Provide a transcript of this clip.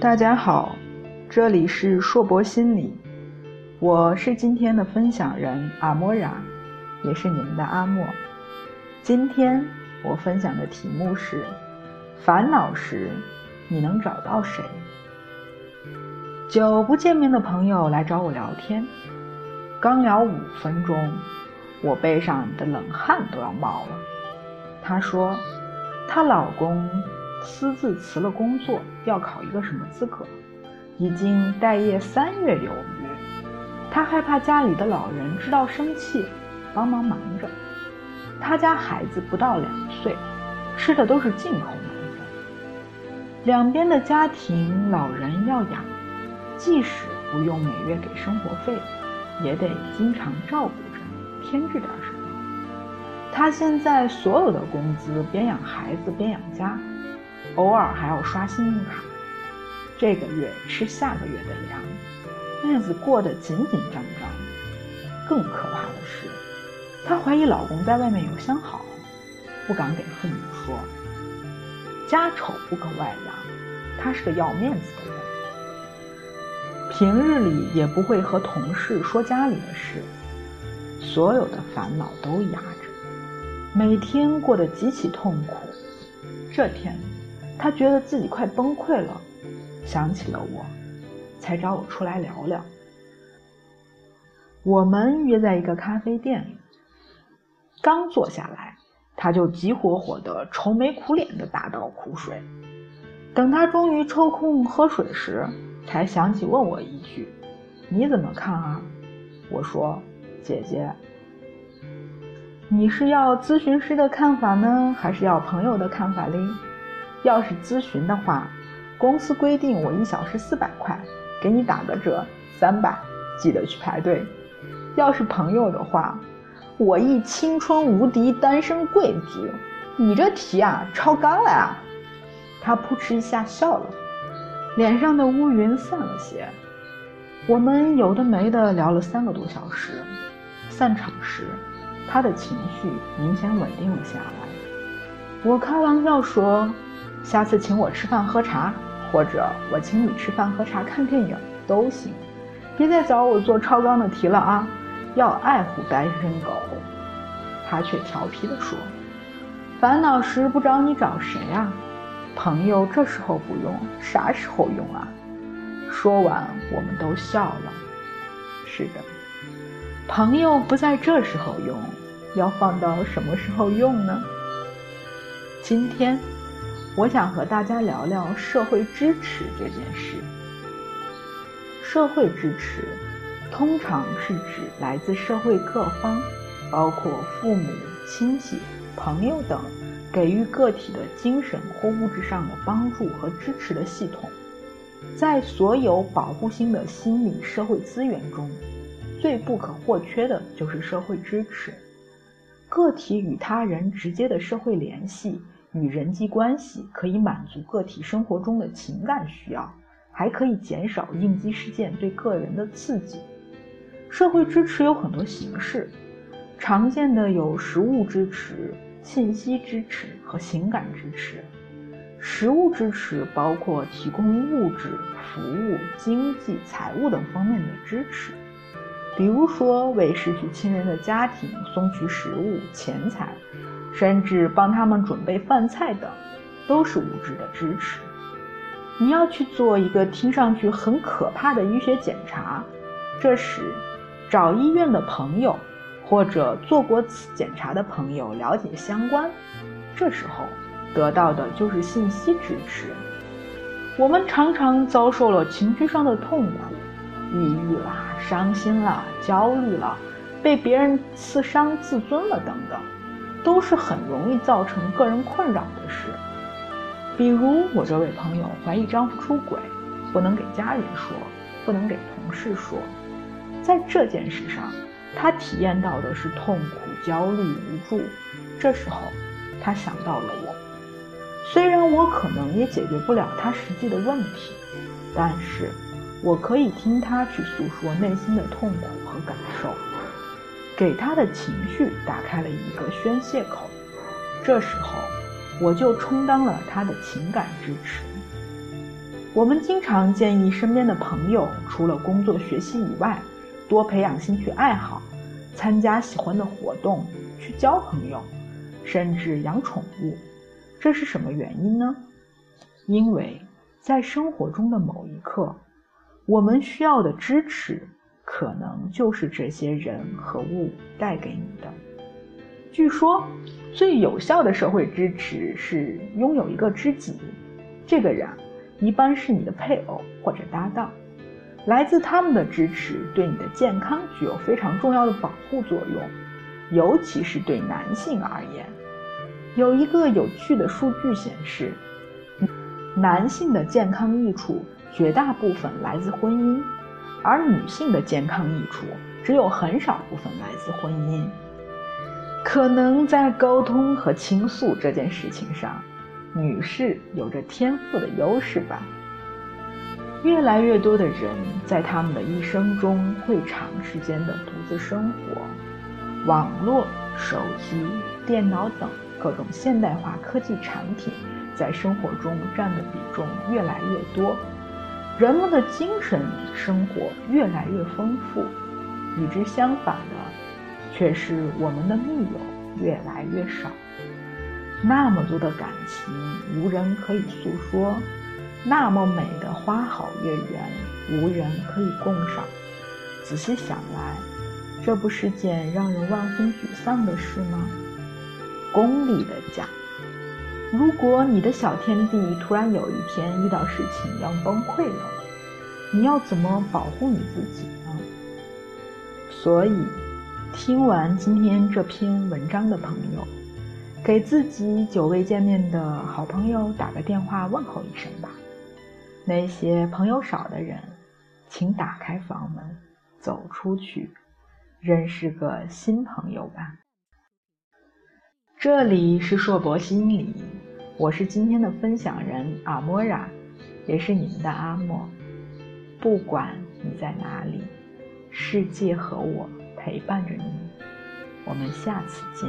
大家好，这里是硕博心理，我是今天的分享人阿莫然，也是你们的阿莫。今天我分享的题目是：烦恼时你能找到谁？久不见面的朋友来找我聊天，刚聊五分钟，我背上的冷汗都要冒了。她说，她老公。私自辞了工作，要考一个什么资格？已经待业三月有余。她害怕家里的老人知道生气，帮忙忙着。她家孩子不到两岁，吃的都是进口奶粉。两边的家庭老人要养，即使不用每月给生活费，也得经常照顾着，添置点什么。他现在所有的工资，边养孩子边养家。偶尔还要刷信用卡，这个月吃下个月的粮，日子过得紧紧张张。更可怕的是，她怀疑老公在外面有相好，不敢给父母说。家丑不可外扬，她是个要面子的人。平日里也不会和同事说家里的事，所有的烦恼都压着，每天过得极其痛苦。这天。他觉得自己快崩溃了，想起了我，才找我出来聊聊。我们约在一个咖啡店里，刚坐下来，他就急火火的、愁眉苦脸的大倒苦水。等他终于抽空喝水时，才想起问我一句：“你怎么看啊？”我说：“姐姐，你是要咨询师的看法呢，还是要朋友的看法嘞？”要是咨询的话，公司规定我一小时四百块，给你打个折三百，记得去排队。要是朋友的话，我一青春无敌单身贵族，你这题啊超纲了啊！他扑哧一下笑了，脸上的乌云散了些。我们有的没的聊了三个多小时，散场时，他的情绪明显稳定了下来。我开玩笑说。下次请我吃饭喝茶，或者我请你吃饭喝茶看电影都行，别再找我做超纲的题了啊！要爱护单身狗。他却调皮地说：“烦恼时不找你找谁啊？朋友这时候不用，啥时候用啊？”说完，我们都笑了。是的，朋友不在这时候用，要放到什么时候用呢？今天。我想和大家聊聊社会支持这件事。社会支持通常是指来自社会各方，包括父母、亲戚、朋友等，给予个体的精神或物质上的帮助和支持的系统。在所有保护性的心理社会资源中，最不可或缺的就是社会支持。个体与他人直接的社会联系。与人际关系可以满足个体生活中的情感需要，还可以减少应激事件对个人的刺激。社会支持有很多形式，常见的有实物支持、信息支持和情感支持。实物支持包括提供物质、服务、经济、财务等方面的支持，比如说为失去亲人的家庭送去食物、钱财。甚至帮他们准备饭菜等，都是物质的支持。你要去做一个听上去很可怕的医学检查，这时找医院的朋友或者做过此检查的朋友了解相关。这时候得到的就是信息支持。我们常常遭受了情绪上的痛苦，抑郁了、伤心了、焦虑了，被别人刺伤自尊了等等。都是很容易造成个人困扰的事，比如我这位朋友怀疑丈夫出轨，不能给家人说，不能给同事说，在这件事上，她体验到的是痛苦、焦虑、无助。这时候，她想到了我，虽然我可能也解决不了她实际的问题，但是我可以听他去诉说内心的痛苦和感受。给他的情绪打开了一个宣泄口。这时候，我就充当了他的情感支持。我们经常建议身边的朋友，除了工作学习以外，多培养兴趣爱好，参加喜欢的活动，去交朋友，甚至养宠物。这是什么原因呢？因为在生活中的某一刻，我们需要的支持，可能就是这些人和物带给你的。据说，最有效的社会支持是拥有一个知己，这个人一般是你的配偶或者搭档。来自他们的支持，对你的健康具有非常重要的保护作用，尤其是对男性而言。有一个有趣的数据显示，男性的健康益处绝大部分来自婚姻，而女性的健康益处只有很少部分来自婚姻。可能在沟通和倾诉这件事情上，女士有着天赋的优势吧。越来越多的人在他们的一生中会长时间的独自生活，网络、手机、电脑等。各种现代化科技产品在生活中占的比重越来越多，人们的精神生活越来越丰富。与之相反的，却是我们的密友越来越少。那么多的感情无人可以诉说，那么美的花好月圆无人可以共赏。仔细想来，这不是件让人万分沮丧的事吗？功利的讲，如果你的小天地突然有一天遇到事情要崩溃了，你要怎么保护你自己呢？所以，听完今天这篇文章的朋友，给自己久未见面的好朋友打个电话问候一声吧。那些朋友少的人，请打开房门，走出去，认识个新朋友吧。这里是硕博心理，我是今天的分享人阿莫拉，也是你们的阿莫。不管你在哪里，世界和我陪伴着你。我们下次见。